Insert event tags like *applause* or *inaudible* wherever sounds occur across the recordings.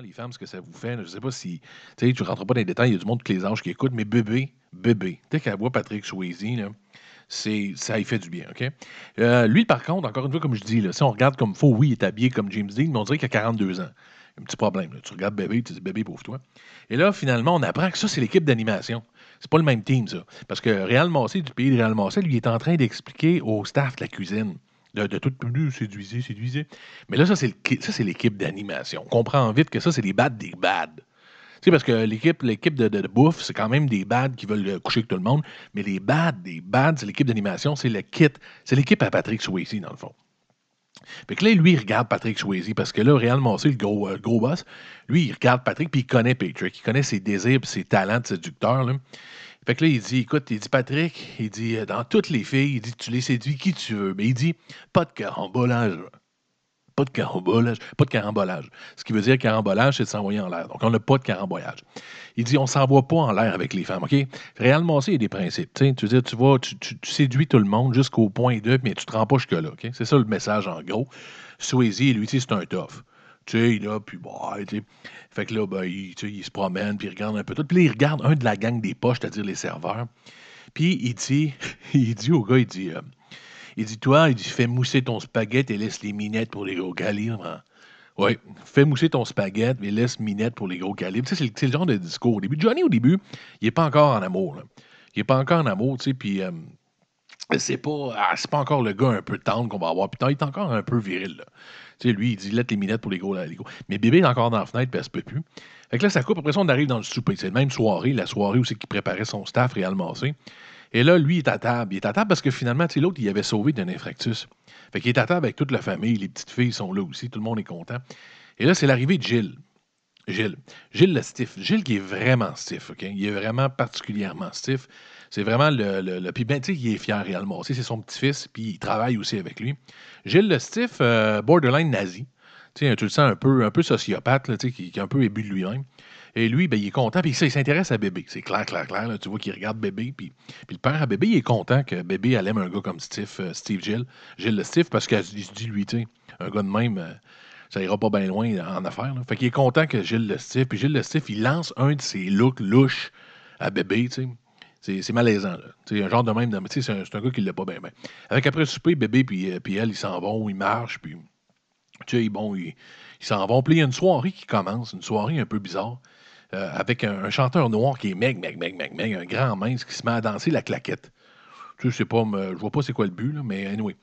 les femmes, ce que ça vous fait. Je sais pas si. Tu sais, tu rentres pas dans les détails, il y a du monde, tous les âges qui écoutent, mais bébé, bébé. Dès qu'elle voit Patrick Swayze, là, c'est, ça y fait du bien, OK? Euh, lui, par contre, encore une fois, comme je dis, là, si on regarde comme faux, oui, il est habillé comme James Dean, mais on dirait qu'il a 42 ans. Un petit problème. là. Tu regardes bébé, tu dis bébé, pauvre toi. Et là, finalement, on apprend que ça, c'est l'équipe d'animation. C'est pas le même team, ça. Parce que Réal Massé, du pays de Réal Massé, lui, est en train d'expliquer au staff de la cuisine. De, de tout plus séduisez, séduisez. Mais là, ça, c'est, l'équipe d'animation. On comprend vite que ça, c'est les bad des bad. Tu parce que l'équipe, de, de- bouffe, c'est quand même des bad qui veulent euh, coucher avec tout le monde. Mais les bad des bad, c'est l'équipe d'animation, c'est le kit. C'est l'équipe à Patrick Swayze, dans le fond. Fait que là, lui, il regarde Patrick Swayze parce que là, Réal Massé, le gros, euh, le gros boss, lui, il regarde Patrick puis il connaît Patrick. Il connaît ses désirs ses talents de séducteur. Fait que là, il dit écoute, il dit Patrick, il dit euh, dans toutes les filles, il dit tu les séduis qui tu veux. Mais il dit pas de carambolage. Pas de carambolage. Pas de carambolage. Ce qui veut dire carambolage, c'est de s'envoyer en l'air. Donc, on n'a pas de carambolage. Il dit on s'envoie pas en l'air avec les femmes, OK? Réal Massé, il y a des principes. Tu veux dire, tu vas, tu, tu- séduis tout le monde jusqu'au point 2, mais tu te rends pas jusque-là, OK? C'est ça le message en gros. Swayze, lui, c'est un tough. Tu sais, là, puis bon, tu. Fait que là, ben, il, il se promène, puis il regarde un peu tout. Puis il regarde un de la gang des poches, c'est-à-dire les serveurs. Puis il dit, *laughs* il dit au gars, il dit, euh, il dit, toi, il dit, fais mousser ton spaghetti et laisse les minettes pour les gros calibres. Oui, fais mousser ton spaghetti et laisse minettes pour les gros calibres. C'est le, genre de discours. Au début, Johnny, au début, il n'est pas encore en amour. Il n'est pas encore en amour, tu sais, puis euh, c'est pas, ah, pas encore le gars un peu tendre qu'on va avoir. Putain, il est encore un peu viril. Là. Tu sais, lui, il dit, laisse les minettes pour les gros, les gros. Mais bébé est encore dans la fenêtre, puis elle se peut plus. Fait que là, ça coupe. Après ça, on arrive dans le souper. C'est la même soirée, la soirée où c'est qu'il préparait son staff, Réal Massé. Et là, lui, il est à table. Il est à table parce que finalement, tu sais, l'autre, il avait sauvé d'un infractus. Fait qu'il est à table avec toute la famille. Les petites filles sont là aussi. Tout le monde est content. Et là, c'est l'arrivée de Gilles. Gilles. Gilles le stiff. Gilles qui est vraiment stiff, OK? Il est vraiment particulièrement stiff. C'est vraiment le... le, puis ben, tu sais, il est fier réellement. C'est son petit-fils, puis il travaille aussi avec lui. Gilles le stiff, euh, borderline nazi. Tu le sens un peu, un peu sociopathe, là, qui, qui est un peu ébu de lui-même. Et lui, ben, il est content, puis ça, il s'intéresse à bébé. C'est clair, clair, clair. là. Tu vois qu'il regarde bébé, puis, le père à bébé, il est content que bébé aime un gars comme Steve, euh, Steve Gilles. Le parce qu'il se dit, lui, tu un gars de même, euh, ça ira pas bien loin en affaires. là. Fait qu'il est content que Gilles le puis Gilles le il lance un de ses looks louches à bébé, tu sais. C'est, c'est malaisant, sais, un genre de même, sais, c'est un, c'est gars qui l'a pas bien, bien. Avec après le souper, bébé puis, euh, puis elle, ils s'en vont, ils marchent, puis, tu sais, bon, ils s'en vont. Puis il y a une soirée qui commence, une soirée un peu bizarre, euh, avec un, chanteur noir qui est meg, meg, meg, meg, meg, un grand mince qui se met à danser la claquette. Tu sais, c'est pas, me- je vois pas c'est quoi le but, là, mais anyway.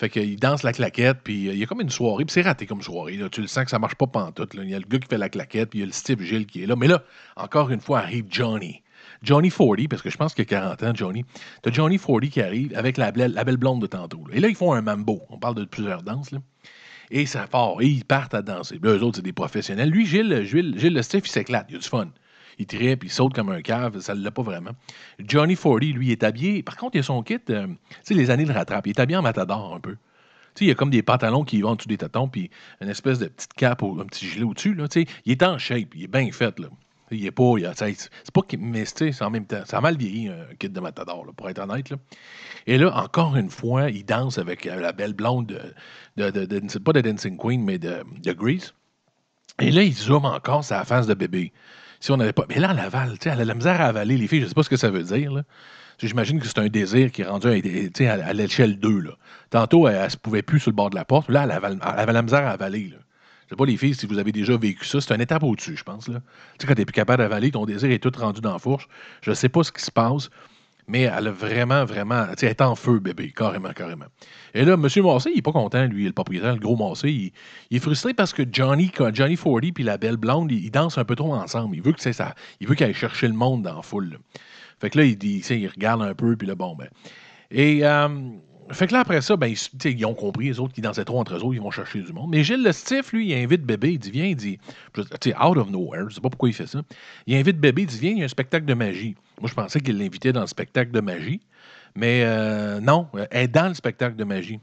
Fait qu'il danse la claquette, puis euh, il y a comme une soirée, puis c'est raté comme soirée. Tu le sens que ça marche pas pantoute. Là. Il y a le gars qui fait la claquette, puis il y a le Steve Gilles qui est là. Mais là, encore une fois, arrive Johnny. Johnny 40, parce que je pense qu'il a 40 ans, Johnny. T'as Johnny 40 qui arrive avec la, belle- blonde de tantôt. Et là, ils font un mambo. On parle de plusieurs danses, là. Et ça part. Et ils partent à danser. Là, eux autres, c'est des professionnels. Lui, Gilles, Gilles, Gilles le Steve, il s'éclate. Il a du fun. Il trippe, il saute comme un cave. Ça ne l'a pas vraiment. Johnny 40, lui, est habillé. Par contre, il a son kit. euh, tu sais, les années le rattrapent. Il est habillé en matador un peu. Il y a comme des pantalons qui vont en dessous des tatons, puis une espèce de petite cape ou un petit gilet au-dessus. Il est en shape, il est bien fait. Là. Il est pas. c'est pas qu'il- mais c'est en même temps. Ça a mal vieilli, un kit de matador, pour être honnête. Là. Et là, encore une fois, il danse avec la belle blonde de, de, de- pas de Dancing Queen, mais de, Grease. Et là, il zoome encore la face de bébé. Si on pas. Mais là, elle avale, elle a la misère à avaler les filles, je sais pas ce que ça veut dire. Là. J'imagine que c'est un désir qui est rendu à, à l'échelle 2. Là. Tantôt, elle ne se pouvait plus sur le bord de la porte. Là, elle avait, elle avait la misère à avaler. Je sais pas, les filles, si vous avez déjà vécu ça, c'est une étape au-dessus, je pense. Là. Tu sais, quand tu n'es plus capable d'avaler, ton désir est tout rendu dans la fourche. Je ne sais pas ce qui se passe, mais elle a vraiment, vraiment. Tu sais, elle est en feu, bébé, carrément, carrément. Et là, M. Massé, il n'est pas content, lui, le propriétaire, le gros Massé. Il, est frustré parce que Johnny, Johnny 40 puis la belle blonde, ils, dansent un peu trop ensemble. Il veut que ça. Il veut qu'elle aille chercher le monde dans la foule. Fait que là, il, il regarde un peu, puis là, bon, ben. Et. euh, fait que là, après ça, ben, ils, ont compris, les autres qui dansaient trop entre eux ils vont chercher du monde. Mais Gilles le Stiff, lui, il invite bébé, il dit, viens, il dit, tu out of nowhere, je sais pas pourquoi il fait ça. Il invite bébé, il dit, viens, il y a un spectacle de magie. Moi, je pensais qu'il l'invitait dans le spectacle de magie. Mais euh, non, elle est dans le spectacle de magie.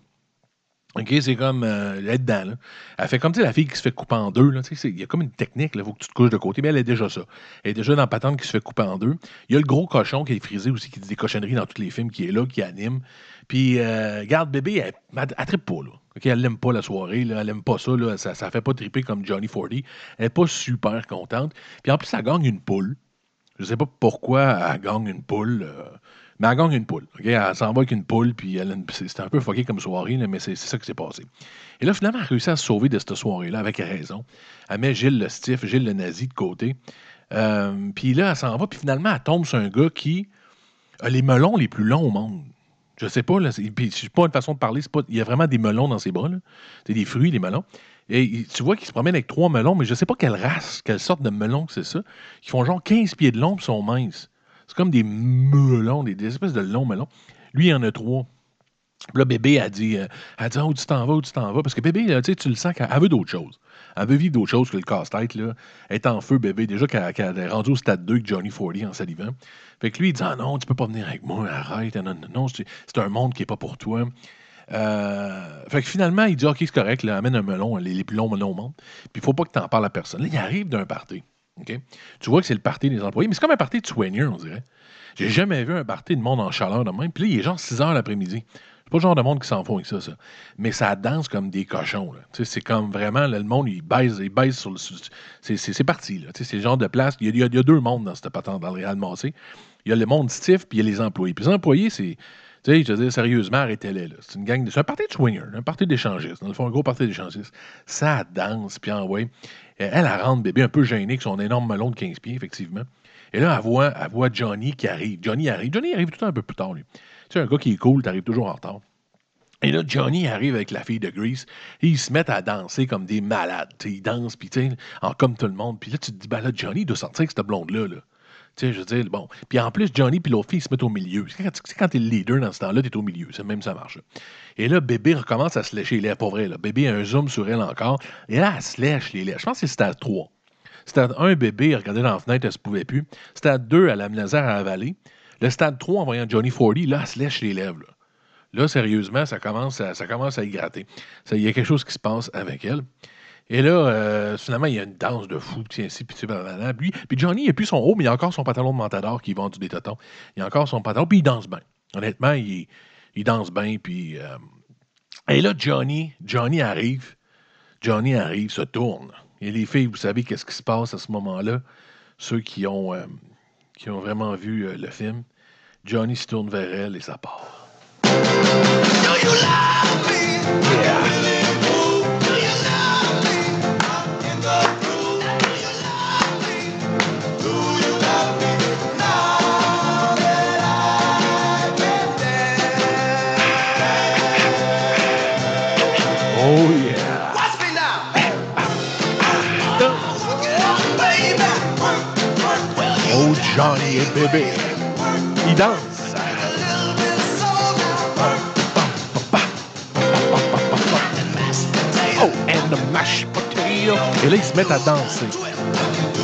OK, c'est comme. euh, elle est dedans, là. Elle fait comme, la fille qui se fait couper en deux, il y a comme une technique. Il faut que tu te couches de côté. Mais elle est déjà ça. Elle est déjà dans patente qui se fait couper en deux. Il y a le gros cochon qui est frisé aussi, qui dit des cochonneries dans tous les films, qui est là, qui anime. Puis, euh, regarde, bébé, elle, elle, trippe pas, là. OK, elle n'aime pas la soirée, elle n'aime pas ça, ça ne fait pas triper comme Johnny Fordy. Elle n'est pas super contente. Puis en plus, elle gagne une poule. Je ne sais pas pourquoi elle gagne une poule. euh, mais elle gagne une poule. Elle s'en va avec une poule, puis elle c'est un peu fucké comme soirée, là, mais c'est ça qui s'est passé. Et là, finalement, elle a réussi à se sauver de cette soirée-là avec raison. Elle met Gilles le stiff, Gilles le nazi de côté. Euh, puis là, elle s'en va, puis finalement, elle tombe sur un gars qui a les melons les plus longs au monde. Je sais pas, là, puis c'est pas une façon de parler, pas, il y a vraiment des melons dans ses bras, là. C'est des fruits, les melons. Et tu vois qu'il se promène avec trois melons, mais je sais pas quelle race, quelle sorte de melons que c'est ça, qui font genre 15 pieds de long et sont minces. C'est comme des melons, des, espèces de longs melons. Lui, il en a trois. Puis là, bébé a dit, euh, elle dit où tu t'en vas, où tu t'en vas? Parce que bébé, tu le sens qu'elle elle veut d'autres choses. Elle veut vivre d'autres choses que le casse-tête. Elle est en feu, bébé. Déjà qu'elle qu'elle est rendue au stade 2 avec Johnny Fordy en salivant. Fait que lui, il dit Ah non, tu peux pas venir avec moi, arrête. Non, non, non, c'est un monde qui est pas pour toi. Euh, fait que finalement, il dit Ok, c'est correct, là, amène un melon, les, les plus longs melons au monde. Puis il faut pas que tu en parles à personne. Là, il arrive d'un party. Tu vois que c'est le party des employés, mais c'est comme un party de soigneux, on dirait. J'ai jamais vu un party de monde en chaleur de même. Puis là, il est genre 6 heures l'après-midi. C'est pas le genre de monde qui s'en font avec ça. Mais ça danse comme des cochons. C'est comme vraiment, le monde, il baise, il baise sur le. C'est parti. là. C'est le genre de place. Il y a deux mondes dans cette patente, dans le Real Massé. Il y a le monde stiff, puis il y a les employés. Puis les employés, c'est. Tu sais, je veux dire, sérieusement, arrêtez-les. là. C'est une gang de. C'est un party de swingers, un party d'échangistes. Dans le fond, un gros party d'échangistes. Ça danse, puis en ouais. Elle, elle rentre, bébé, un peu gênée avec son énorme melon de 15 pieds, effectivement. Et là, elle voit, elle voit Johnny qui arrive. Johnny arrive. Johnny arrive tout le temps un peu plus tard, lui. Tu sais, un gars qui est cool, t'arrives toujours en retard. Et là, Johnny arrive avec la fille de Grease et ils se mettent à danser comme des malades. Tu sais, ils dansent, puis comme tout le monde. Puis là, tu te dis, ben là, Johnny doit sortir avec cette blonde-là. Là. Tu sais, je veux dire, bon. Puis en plus, Johnny puis l'autre fille se mettent au milieu. C'est quand, quand t'es le leader dans ce temps-là, t'es au milieu. C'est même ça marche. Et là, bébé recommence à se lécher les lèvres. Pour vrai, là. Bébé a un zoom sur elle encore. Et là, elle se lèche les lèvres. Je pense que c'est stade 3. Stade 1, bébé, elle regardait dans la fenêtre, elle se pouvait plus. Stade 2, elle a misère à avaler. Le stade 3, en voyant Johnny Fordy, là, elle se lèche les lèvres. Là. Sérieusement, ça commence à, ça commence à y gratter. Il y a quelque chose qui se passe avec elle. Et là, euh, finalement, il y a une danse de fou, puis ainsi, puis tu sais, blablabla. Puis, puis Johnny, il n'a plus son haut, mais il a encore son pantalon de Matador qui vend du des totons. Il a encore son pantalon, puis il danse bien. Honnêtement, il, il danse bien, puis... euh, Et là, Johnny, Johnny arrive. Johnny arrive, se tourne. Et les filles, vous savez qu'est-ce qui se passe à ce moment-là? Ceux qui ont, euh, qui ont vraiment vu euh, le film. Johnny se tourne vers elle et ça part. Oh bébé! Ils dansent! Oh, and! Et là, ils se mettent à danser.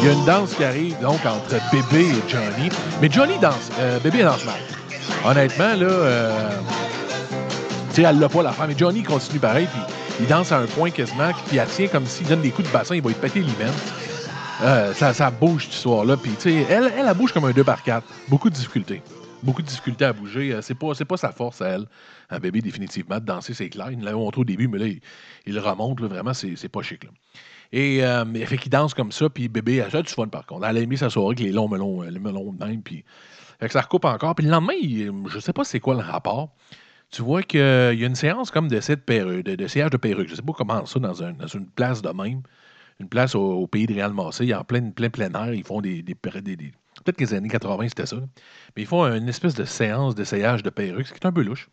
Il y a une danse qui arrive donc entre bébé et Johnny. Mais Johnny danse. euh, bébé danse mal. Honnêtement, là, euh, tu sais, elle l'a pas la femme. Mais Johnny continue pareil, puis il danse à un point quasiment, puis elle tient comme s'il donne des coups de bassin, il va lui péter l'hymen. Euh, ça, bouge cette histoire-là. Puis, tu sais, elle, elle, bouge comme un 2 par 4 Beaucoup de difficultés. Beaucoup de difficultés à bouger. Euh, C'est pas, pas sa force elle. Un bébé, définitivement, de danser, c'est clair. Il l'a montré au début, mais là, il, il remonte. là, vraiment, c'est pas chic. Et euh, mais fait qu'il danse comme ça, puis bébé, elle a du fun par contre. Elle a aimé sa soirée avec les longs melons, les melons de même, puis ça recoupe encore. Puis le lendemain, il- je sais pas c'est quoi le rapport. Tu vois qu'il y a une séance comme d'essai de, perruque, de, de sillage de perruque. Je sais pas comment ça dans une place de même. Une place au, pays de Réal Massé. En plein, plein, plein air. Ils font des. Peut-être que les années 80, c'était ça. Mais ils font une espèce de séance d'essayage de perruque, ce qui est un peu louche.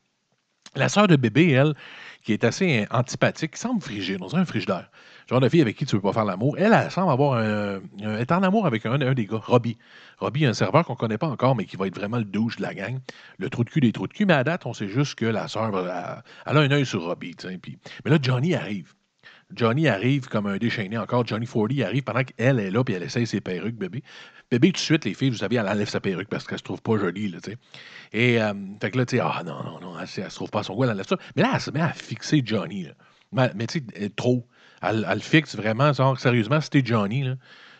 La sœur de bébé, elle, qui est assez antipathique, qui semble frigide, on dirait un frigidaire. Genre de fille avec qui tu veux pas faire l'amour. Elle, elle semble avoir un, est en amour avec un, des gars, Robbie. Robbie, un serveur qu'on connaît pas encore, mais qui va être vraiment le douche de la gang. Le trou de cul des trous de cul. Mais à date, on sait juste que la sœur, elle, a un œil sur Robbie. Mais là, Johnny arrive. Johnny arrive comme un déchaîné encore. Johnny Fordy arrive pendant qu'elle est là, puis elle essaye ses perruques, bébé. Bébé, tout de suite, les filles, vous savez, elle enlève sa perruque parce qu'elle se trouve pas jolie, là. Et, euh, fait que là, tu sais, ah non, non, non, elle, elle se trouve pas à son goût, elle enlève ça. Mais là, elle se met à fixer Johnny, là. Mais, tu sais, trop. Elle, elle fixe vraiment, genre, sérieusement, t'es Johnny, là,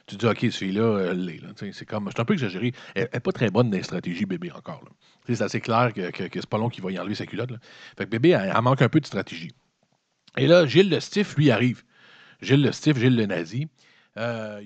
tu dis, OK, cette fille-là, elle l'est, là. Tu sais, C'est comme, c'est un peu exagéré. Elle n'est pas très bonne dans les stratégies, bébé, encore, C'est assez clair que, que, que c'est pas long qu'il va y enlever sa culotte. Fait que bébé, elle manque un peu de stratégie. Et là, Gilles le Stiff, lui, arrive. Gilles le Stiff, Gilles le Nazi. Euh,